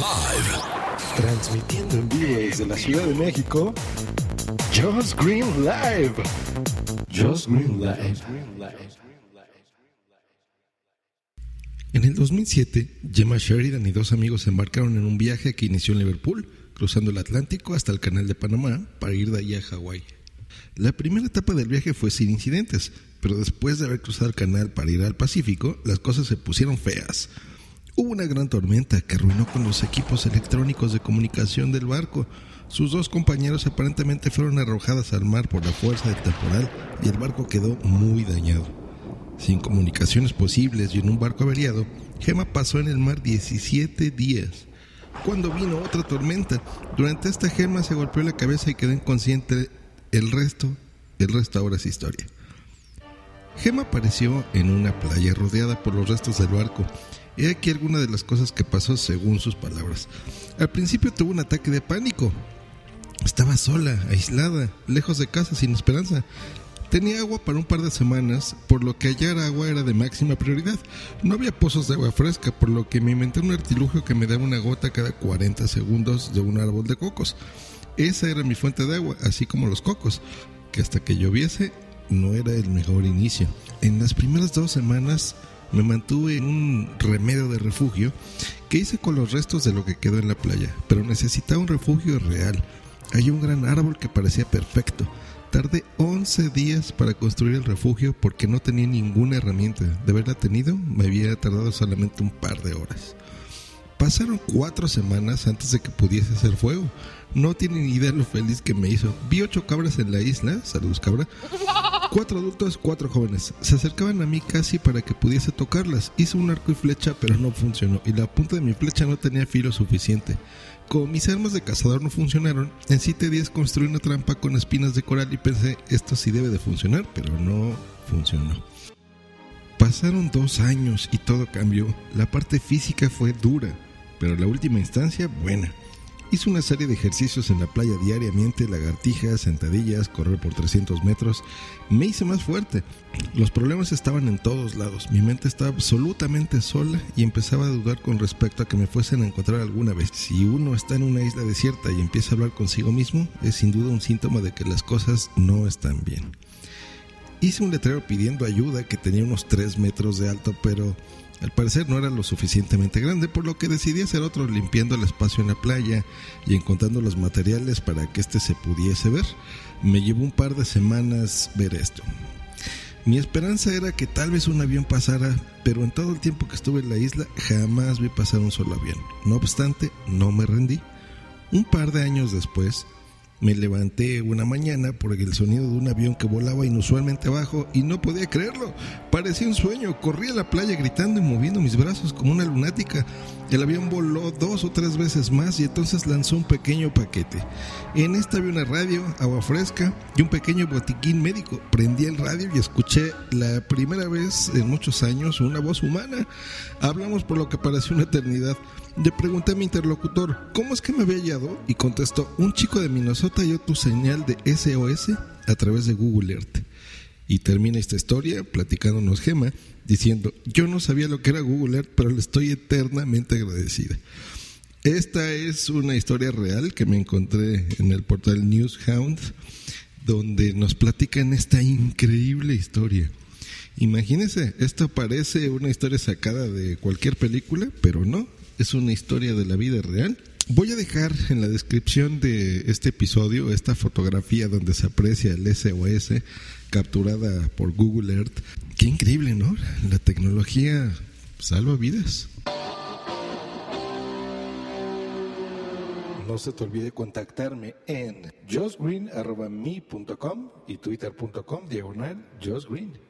Live. Transmitiendo en vivo desde la Ciudad de México, Josh Green Live. Josh Green Live. En el 2007, Gemma Sheridan y dos amigos se embarcaron en un viaje que inició en Liverpool, cruzando el Atlántico hasta el Canal de Panamá para ir de allí a Hawái. La primera etapa del viaje fue sin incidentes, pero después de haber cruzado el canal para ir al Pacífico, las cosas se pusieron feas. Hubo una gran tormenta que arruinó con los equipos electrónicos de comunicación del barco. Sus dos compañeros aparentemente fueron arrojadas al mar por la fuerza del temporal y el barco quedó muy dañado. Sin comunicaciones posibles y en un barco averiado, Gemma pasó en el mar 17 días. Cuando vino otra tormenta, durante esta Gemma se golpeó la cabeza y quedó inconsciente. El resto, el resto ahora es historia. Gemma apareció en una playa rodeada por los restos del barco. He aquí alguna de las cosas que pasó según sus palabras. Al principio tuvo un ataque de pánico. Estaba sola, aislada, lejos de casa, sin esperanza. Tenía agua para un par de semanas, por lo que hallar agua era de máxima prioridad. No había pozos de agua fresca, por lo que me inventé un artilugio que me daba una gota cada 40 segundos de un árbol de cocos. Esa era mi fuente de agua, así como los cocos, que hasta que lloviese no era el mejor inicio. En las primeras dos semanas me mantuve en un remedio de refugio que hice con los restos de lo que quedó en la playa, pero necesitaba un refugio real. Hay un gran árbol que parecía perfecto. Tardé 11 días para construir el refugio porque no tenía ninguna herramienta. De haberla tenido, me había tardado solamente un par de horas. Pasaron cuatro semanas antes de que pudiese hacer fuego. No tienen idea lo feliz que me hizo. Vi ocho cabras en la isla. Saludos, cabra. Cuatro adultos, cuatro jóvenes. Se acercaban a mí casi para que pudiese tocarlas. Hice un arco y flecha, pero no funcionó. Y la punta de mi flecha no tenía filo suficiente. Como mis armas de cazador no funcionaron, en siete días construí una trampa con espinas de coral y pensé, esto sí debe de funcionar, pero no funcionó. Pasaron dos años y todo cambió. La parte física fue dura, pero la última instancia buena. Hice una serie de ejercicios en la playa diariamente, lagartijas, sentadillas, correr por 300 metros. Me hice más fuerte. Los problemas estaban en todos lados. Mi mente estaba absolutamente sola y empezaba a dudar con respecto a que me fuesen a encontrar alguna vez. Si uno está en una isla desierta y empieza a hablar consigo mismo, es sin duda un síntoma de que las cosas no están bien. Hice un letrero pidiendo ayuda que tenía unos 3 metros de alto, pero al parecer no era lo suficientemente grande, por lo que decidí hacer otro limpiando el espacio en la playa y encontrando los materiales para que este se pudiese ver. Me llevó un par de semanas ver esto. Mi esperanza era que tal vez un avión pasara, pero en todo el tiempo que estuve en la isla jamás vi pasar un solo avión. No obstante, no me rendí. Un par de años después, me levanté una mañana por el sonido de un avión que volaba inusualmente bajo y no podía creerlo. Parecía un sueño. Corrí a la playa gritando y moviendo mis brazos como una lunática. El avión voló dos o tres veces más y entonces lanzó un pequeño paquete. En esta había una radio, agua fresca y un pequeño botiquín médico. Prendí el radio y escuché la primera vez en muchos años una voz humana. Hablamos por lo que pareció una eternidad. Le pregunté a mi interlocutor, ¿cómo es que me había hallado? Y contestó, un chico de Minnesota halló tu señal de SOS a través de Google Earth. Y termina esta historia platicándonos Gema, diciendo, yo no sabía lo que era Google Earth, pero le estoy eternamente agradecida. Esta es una historia real que me encontré en el portal Newshound, donde nos platican esta increíble historia. Imagínense, esto parece una historia sacada de cualquier película, pero no, es una historia de la vida real. Voy a dejar en la descripción de este episodio esta fotografía donde se aprecia el SOS capturada por Google Earth. Qué increíble, ¿no? La tecnología salva vidas. No se te olvide contactarme en josgreen.me.com y twitter.com diagonal josgreen.